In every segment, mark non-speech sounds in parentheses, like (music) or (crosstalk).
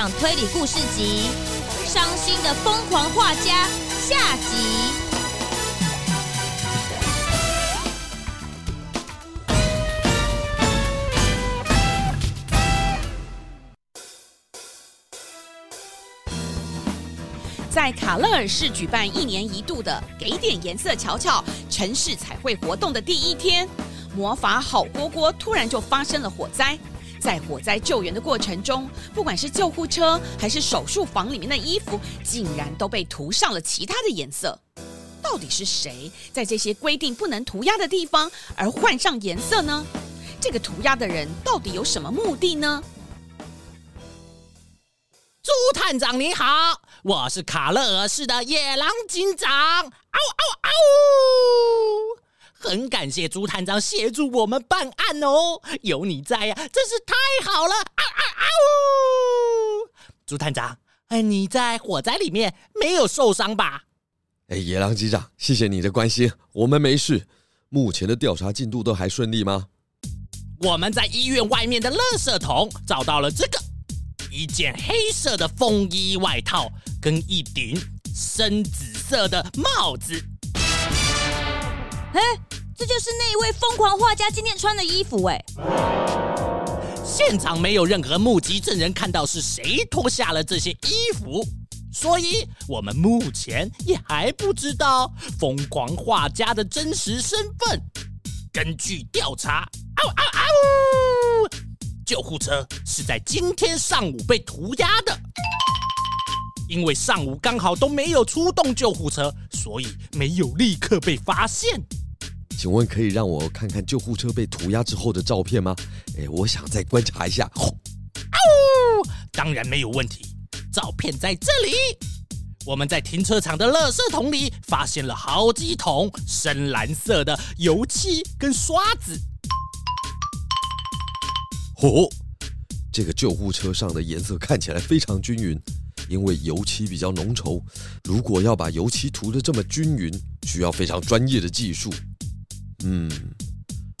长推理故事集《伤心的疯狂画家》下集。在卡勒尔市举办一年一度的“给点颜色瞧瞧”城市彩绘活动的第一天，魔法好锅锅突然就发生了火灾。在火灾救援的过程中，不管是救护车还是手术房里面的衣服，竟然都被涂上了其他的颜色。到底是谁在这些规定不能涂鸦的地方而换上颜色呢？这个涂鸦的人到底有什么目的呢？朱探长你好，我是卡勒尔市的野狼警长。嗷嗷嗷！很感谢朱探长协助我们办案哦，有你在呀，真是太好了！啊啊啊呜！朱探长，哎，你在火灾里面没有受伤吧？哎，野狼机长，谢谢你的关心，我们没事。目前的调查进度都还顺利吗？我们在医院外面的垃圾桶找到了这个，一件黑色的风衣外套跟一顶深紫色的帽子。哎，这就是那一位疯狂画家今天穿的衣服哎。现场没有任何目击证人看到是谁脱下了这些衣服，所以我们目前也还不知道疯狂画家的真实身份。根据调查，嗷嗷嗷！救护车是在今天上午被涂鸦的，因为上午刚好都没有出动救护车，所以没有立刻被发现。请问可以让我看看救护车被涂鸦之后的照片吗？哎，我想再观察一下。哦，当然没有问题。照片在这里。我们在停车场的垃圾桶里发现了好几桶深蓝色的油漆跟刷子。哦，这个救护车上的颜色看起来非常均匀，因为油漆比较浓稠。如果要把油漆涂得这么均匀，需要非常专业的技术。嗯，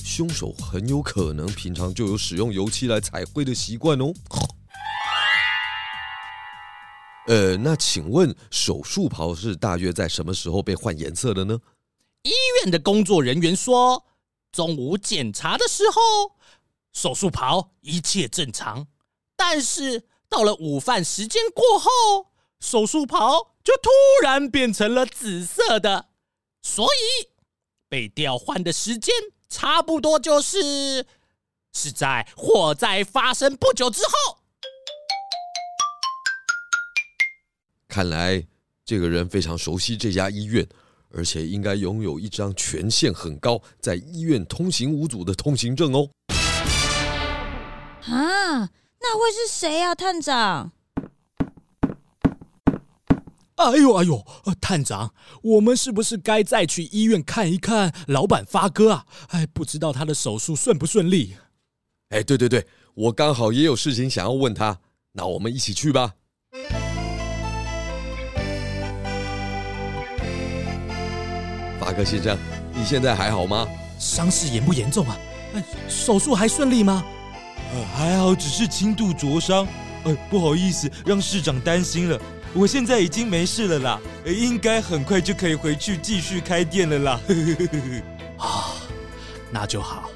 凶手很有可能平常就有使用油漆来彩绘的习惯哦。呃，那请问手术袍是大约在什么时候被换颜色的呢？医院的工作人员说，中午检查的时候，手术袍一切正常，但是到了午饭时间过后，手术袍就突然变成了紫色的，所以。被调换的时间差不多就是是在火灾发生不久之后。看来这个人非常熟悉这家医院，而且应该拥有一张权限很高，在医院通行无阻的通行证哦。啊，那会是谁啊，探长？哎呦哎呦，探长，我们是不是该再去医院看一看老板发哥啊？哎，不知道他的手术顺不顺利？哎，对对对，我刚好也有事情想要问他，那我们一起去吧。发哥先生，你现在还好吗？伤势严不严重啊？哎，手术还顺利吗？呃，还好，只是轻度灼伤。哎，不好意思，让市长担心了。我现在已经没事了啦，应该很快就可以回去继续开店了啦。(laughs) 啊，那就好。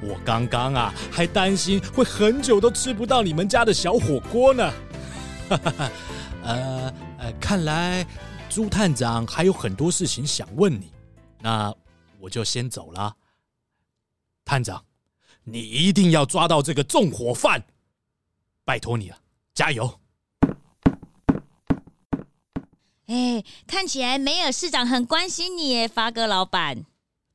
我刚刚啊还担心会很久都吃不到你们家的小火锅呢。(laughs) 呃呃，看来朱探长还有很多事情想问你，那我就先走了。探长，你一定要抓到这个纵火犯，拜托你了，加油！哎，看起来梅尔市长很关心你耶，发哥老板。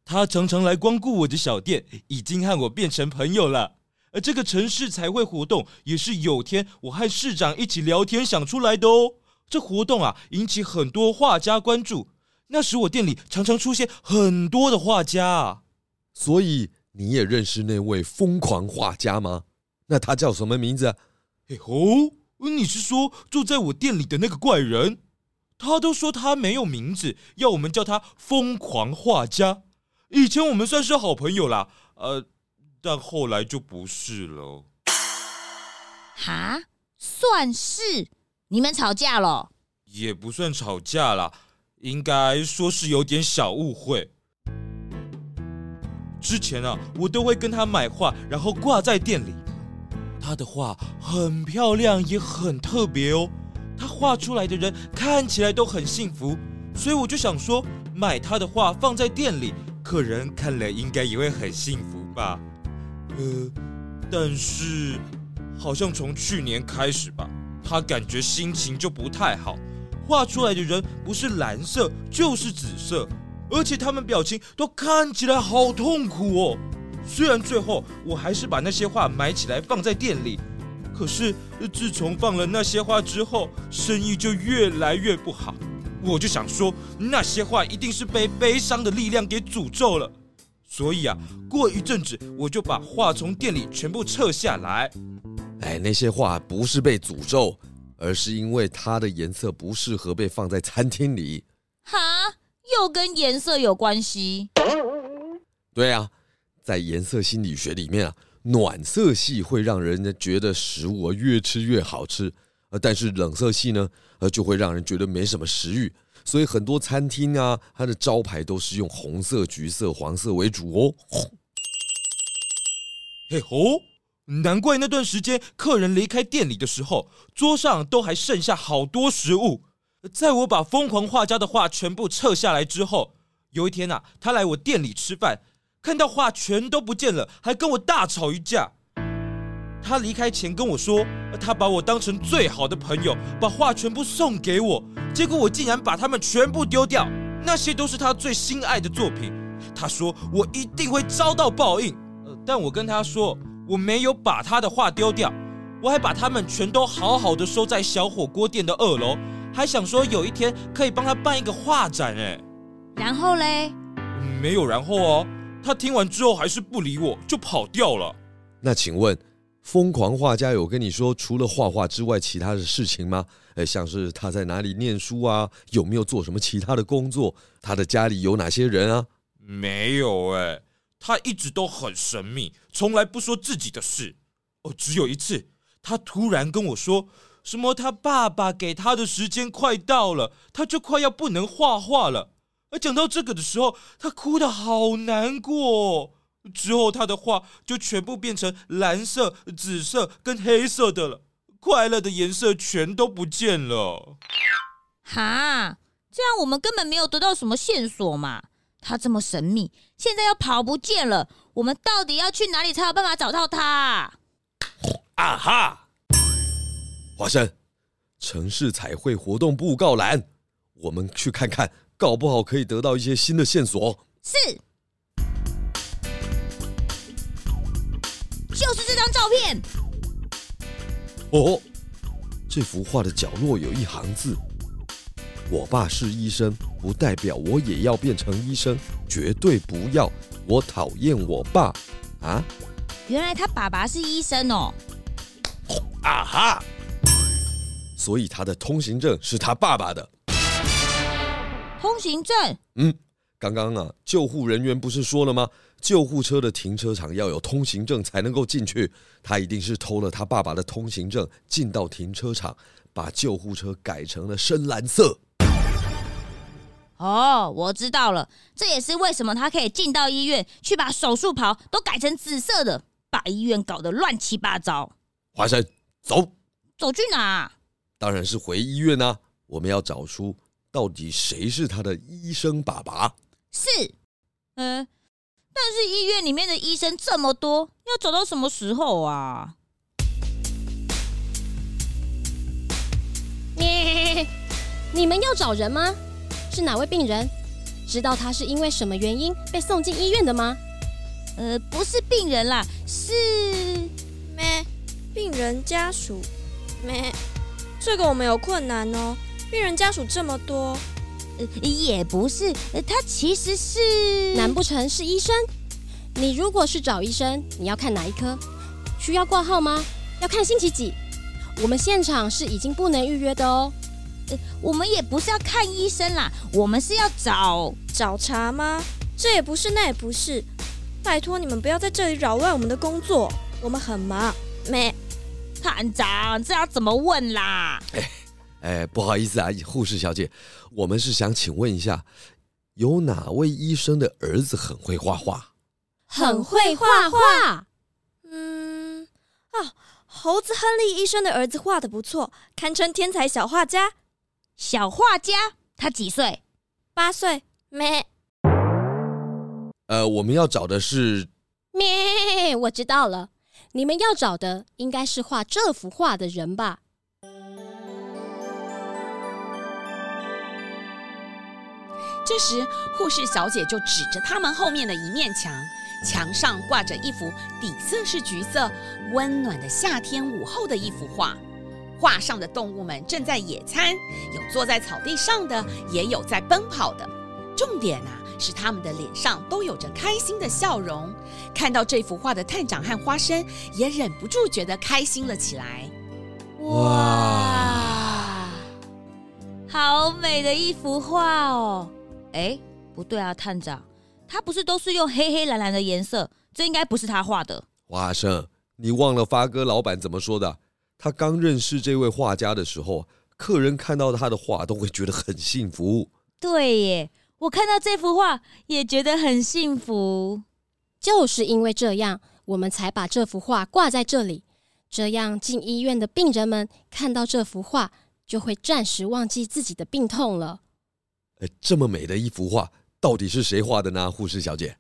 他常常来光顾我的小店，已经和我变成朋友了。而这个城市彩绘活动也是有天我和市长一起聊天想出来的哦。这活动啊，引起很多画家关注。那时我店里常常出现很多的画家啊。所以你也认识那位疯狂画家吗？那他叫什么名字？嘿吼，你是说住在我店里的那个怪人？他都说他没有名字，要我们叫他疯狂画家。以前我们算是好朋友啦，呃，但后来就不是了。哈？算是。你们吵架了？也不算吵架啦，应该说是有点小误会。之前啊，我都会跟他买画，然后挂在店里。他的画很漂亮，也很特别哦。他画出来的人看起来都很幸福，所以我就想说，买他的画放在店里，客人看了应该也会很幸福吧。呃，但是好像从去年开始吧，他感觉心情就不太好，画出来的人不是蓝色就是紫色，而且他们表情都看起来好痛苦哦。虽然最后我还是把那些画买起来放在店里。可是，自从放了那些话之后，生意就越来越不好。我就想说，那些话一定是被悲伤的力量给诅咒了。所以啊，过一阵子我就把画从店里全部撤下来。哎，那些画不是被诅咒，而是因为它的颜色不适合被放在餐厅里。哈，又跟颜色有关系？对啊，在颜色心理学里面啊。暖色系会让人家觉得食物越吃越好吃，呃，但是冷色系呢，呃，就会让人觉得没什么食欲。所以很多餐厅啊，它的招牌都是用红色、橘色、黄色为主哦。嘿吼，难怪那段时间客人离开店里的时候，桌上都还剩下好多食物。在我把疯狂画家的画全部撤下来之后，有一天啊，他来我店里吃饭。看到画全都不见了，还跟我大吵一架。他离开前跟我说，他把我当成最好的朋友，把画全部送给我。结果我竟然把他们全部丢掉，那些都是他最心爱的作品。他说我一定会遭到报应。呃，但我跟他说我没有把他的画丢掉，我还把他们全都好好的收在小火锅店的二楼，还想说有一天可以帮他办一个画展。哎，然后嘞？没有然后哦。他听完之后还是不理我，就跑掉了。那请问，疯狂画家有跟你说除了画画之外其他的事情吗？诶，像是他在哪里念书啊？有没有做什么其他的工作？他的家里有哪些人啊？没有哎，他一直都很神秘，从来不说自己的事。哦，只有一次，他突然跟我说，什么他爸爸给他的时间快到了，他就快要不能画画了。而讲到这个的时候，他哭得好难过。之后，他的画就全部变成蓝色、紫色跟黑色的了，快乐的颜色全都不见了。哈，这样我们根本没有得到什么线索嘛。他这么神秘，现在又跑不见了，我们到底要去哪里才有办法找到他？啊哈！华生，城市彩绘活动布告栏，我们去看看。搞不好可以得到一些新的线索。是，就是这张照片。哦，这幅画的角落有一行字：“我爸是医生，不代表我也要变成医生，绝对不要。我讨厌我爸。”啊，原来他爸爸是医生哦。啊哈，所以他的通行证是他爸爸的。通行证？嗯，刚刚啊，救护人员不是说了吗？救护车的停车场要有通行证才能够进去。他一定是偷了他爸爸的通行证，进到停车场，把救护车改成了深蓝色。哦，我知道了，这也是为什么他可以进到医院去，把手术袍都改成紫色的，把医院搞得乱七八糟。华生，走，走去哪？当然是回医院啊！我们要找出。到底谁是他的医生爸爸？是，嗯，但是医院里面的医生这么多，要找到什么时候啊？你你们要找人吗？是哪位病人？知道他是因为什么原因被送进医院的吗？呃，不是病人啦，是咩？病人家属咩？这个我们有困难哦。病人家属这么多，呃，也不是，他其实是，难不成是医生？你如果是找医生，你要看哪一科？需要挂号吗？要看星期几？我们现场是已经不能预约的哦。呃，我们也不是要看医生啦，我们是要找找茬吗？这也不是，那也不是，拜托你们不要在这里扰乱我们的工作，我们很忙。没，探长，这要怎么问啦？(laughs) 哎哎，不好意思啊，护士小姐，我们是想请问一下，有哪位医生的儿子很会画画？很会画画。嗯，啊，猴子亨利医生的儿子画的不错，堪称天才小画家。小画家，他几岁？八岁。咩？呃，我们要找的是。咩？我知道了，你们要找的应该是画这幅画的人吧？这时，护士小姐就指着他们后面的一面墙，墙上挂着一幅底色是橘色、温暖的夏天午后的一幅画。画上的动物们正在野餐，有坐在草地上的，也有在奔跑的。重点啊，是他们的脸上都有着开心的笑容。看到这幅画的探长和花生也忍不住觉得开心了起来。哇，好美的一幅画哦！哎，不对啊，探长，他不是都是用黑黑蓝蓝的颜色？这应该不是他画的。华生，你忘了发哥老板怎么说的？他刚认识这位画家的时候，客人看到他的画都会觉得很幸福。对耶。我看到这幅画也觉得很幸福，就是因为这样，我们才把这幅画挂在这里。这样进医院的病人们看到这幅画，就会暂时忘记自己的病痛了。哎，这么美的一幅画，到底是谁画的呢？护士小姐，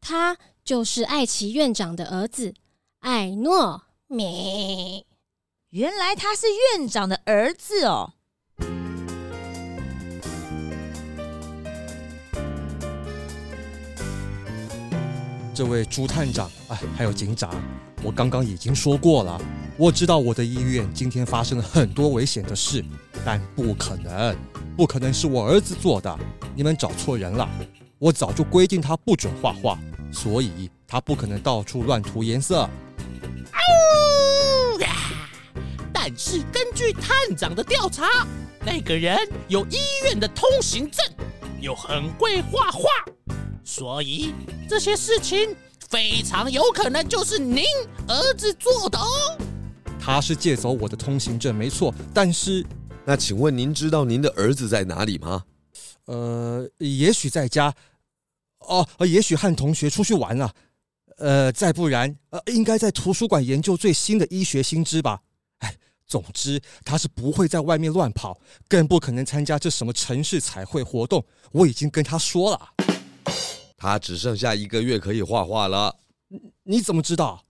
他就是艾奇院长的儿子艾诺。米，原来他是院长的儿子哦。这位朱探长，哎，还有警长，我刚刚已经说过了，我知道我的医院今天发生了很多危险的事，但不可能，不可能是我儿子做的，你们找错人了。我早就规定他不准画画，所以他不可能到处乱涂颜色。但是根据探长的调查，那个人有医院的通行证，又很会画画。所以这些事情非常有可能就是您儿子做的哦。他是借走我的通行证，没错。但是，那请问您知道您的儿子在哪里吗？呃，也许在家，哦，也许和同学出去玩了。呃，再不然，呃，应该在图书馆研究最新的医学新知吧。哎，总之，他是不会在外面乱跑，更不可能参加这什么城市彩绘活动。我已经跟他说了。他只剩下一个月可以画画了。你怎么知道？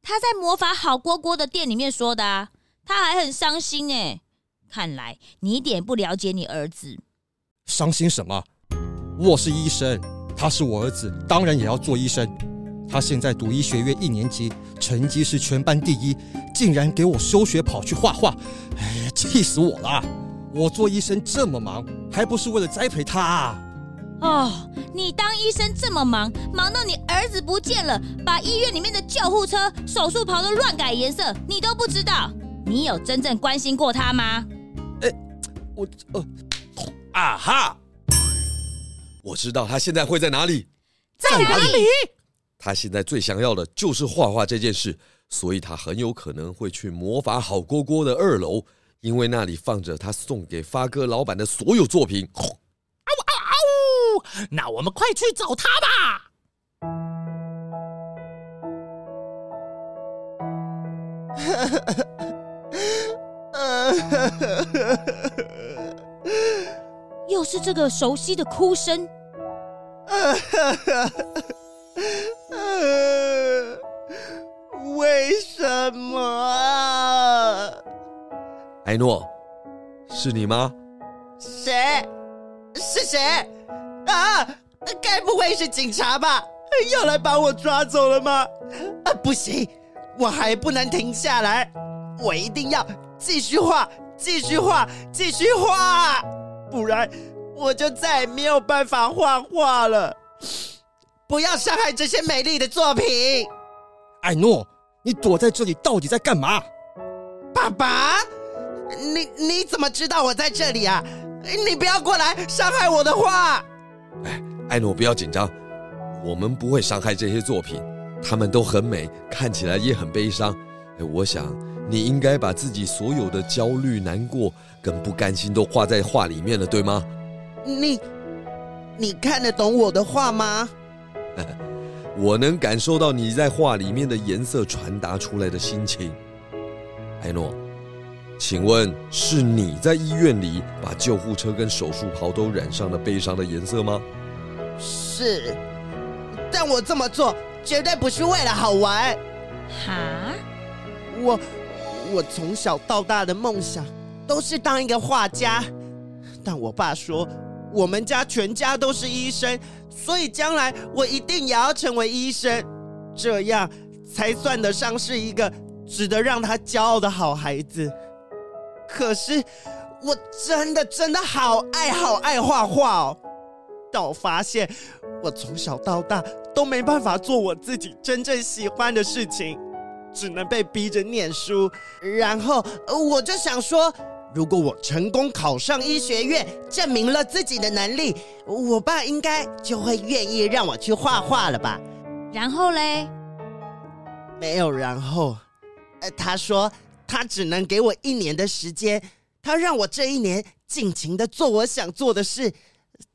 他在魔法好锅锅的店里面说的啊。他还很伤心哎。看来你一点不了解你儿子。伤心什么？我是医生，他是我儿子，当然也要做医生。他现在读医学院一年级，成绩是全班第一，竟然给我休学跑去画画，哎呀，气死我了！我做医生这么忙，还不是为了栽培他啊？哦，你当医生这么忙，忙到你儿子不见了，把医院里面的救护车、手术袍都乱改颜色，你都不知道？你有真正关心过他吗？哎，我呃，啊哈，我知道他现在会在哪里，在哪里？他现在最想要的就是画画这件事，所以他很有可能会去魔法好锅锅的二楼，因为那里放着他送给发哥老板的所有作品。那我们快去找他吧！(laughs) 又是这个熟悉的哭声。为什么啊？艾诺，是你吗？谁？是谁？啊！该不会是警察吧？要来把我抓走了吗？啊，不行，我还不能停下来，我一定要继续画，继续画，继续画，不然我就再也没有办法画画了。不要伤害这些美丽的作品。艾诺，你躲在这里到底在干嘛？爸爸，你你怎么知道我在这里啊？你不要过来伤害我的画。哎，艾诺，不要紧张，我们不会伤害这些作品，他们都很美，看起来也很悲伤。哎，我想你应该把自己所有的焦虑、难过跟不甘心都画在画里面了，对吗？你，你看得懂我的画吗？(laughs) 我能感受到你在画里面的颜色传达出来的心情。艾诺，请问是你在医院里把救护车跟手术袍都染上了悲伤的颜色吗？是，但我这么做绝对不是为了好玩。哈？我我从小到大的梦想都是当一个画家，但我爸说我们家全家都是医生，所以将来我一定也要成为医生，这样才算得上是一个值得让他骄傲的好孩子。可是我真的真的好爱好爱画画哦，但我发现我从小到大都没办法做我自己真正喜欢的事情。只能被逼着念书，然后我就想说，如果我成功考上医学院，证明了自己的能力，我爸应该就会愿意让我去画画了吧？然后嘞？没有然后。呃，他说他只能给我一年的时间，他让我这一年尽情的做我想做的事，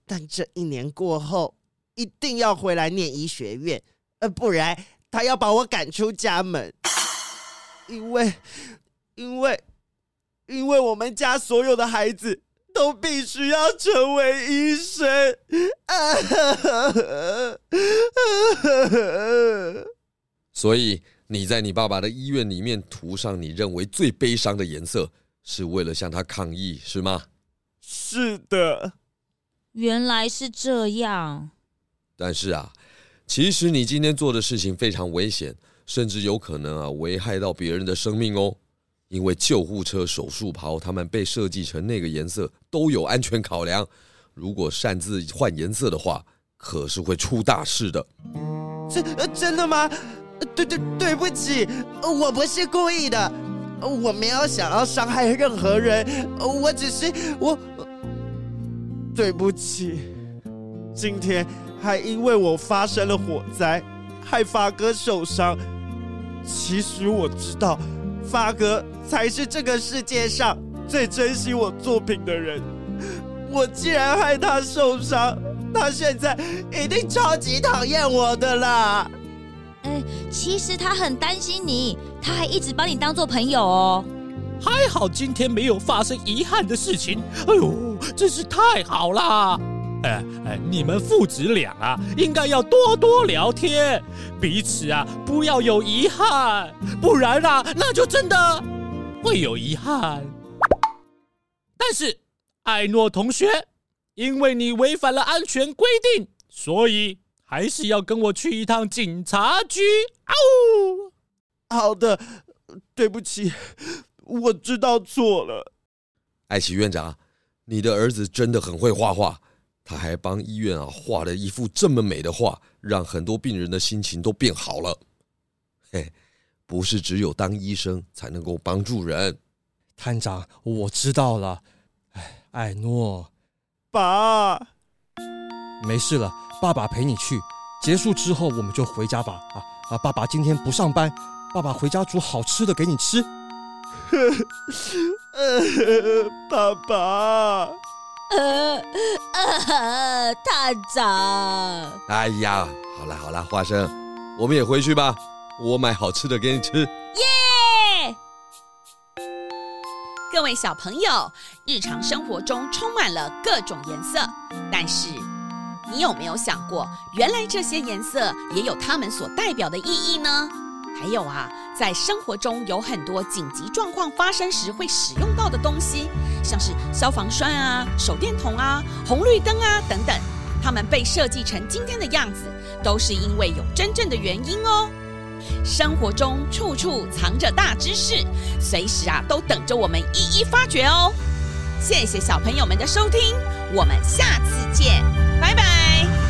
但这一年过后，一定要回来念医学院，呃，不然。他要把我赶出家门，(sighs) 因为，因为，因为我们家所有的孩子都必须要成为医生。(laughs) 所以你在你爸爸的医院里面涂上你认为最悲伤的颜色，是为了向他抗议，是吗？是的。原来是这样。但是啊。其实你今天做的事情非常危险，甚至有可能啊危害到别人的生命哦。因为救护车、手术袍，他们被设计成那个颜色，都有安全考量。如果擅自换颜色的话，可是会出大事的。真真的吗？对对对不起，我不是故意的，我没有想要伤害任何人，我只是我，对不起，今天。还因为我发生了火灾，害发哥受伤。其实我知道，发哥才是这个世界上最珍惜我作品的人。(laughs) 我既然害他受伤，他现在一定超级讨厌我的啦。哎，其实他很担心你，他还一直把你当做朋友哦。还好今天没有发生遗憾的事情。哎呦，真是太好了。哎哎，你们父子俩啊，应该要多多聊天，彼此啊不要有遗憾，不然啊那就真的 (laughs) 会有遗憾。但是艾诺同学，因为你违反了安全规定，所以还是要跟我去一趟警察局。嗷！好的，对不起，我知道错了。艾奇院长，你的儿子真的很会画画。他还帮医院啊画了一幅这么美的画，让很多病人的心情都变好了。嘿，不是只有当医生才能够帮助人。探长，我知道了。哎，艾诺，爸，没事了，爸爸陪你去。结束之后我们就回家吧。啊啊，爸爸今天不上班，爸爸回家煮好吃的给你吃。(laughs) 爸爸。呃呃，探长。哎呀，好了好了，花生，我们也回去吧。我买好吃的给你吃。耶！各位小朋友，日常生活中充满了各种颜色，但是你有没有想过，原来这些颜色也有它们所代表的意义呢？还有啊，在生活中有很多紧急状况发生时会使用到的东西，像是消防栓啊、手电筒啊、红绿灯啊等等，它们被设计成今天的样子，都是因为有真正的原因哦。生活中处处藏着大知识，随时啊都等着我们一一发掘哦。谢谢小朋友们的收听，我们下次见。拜拜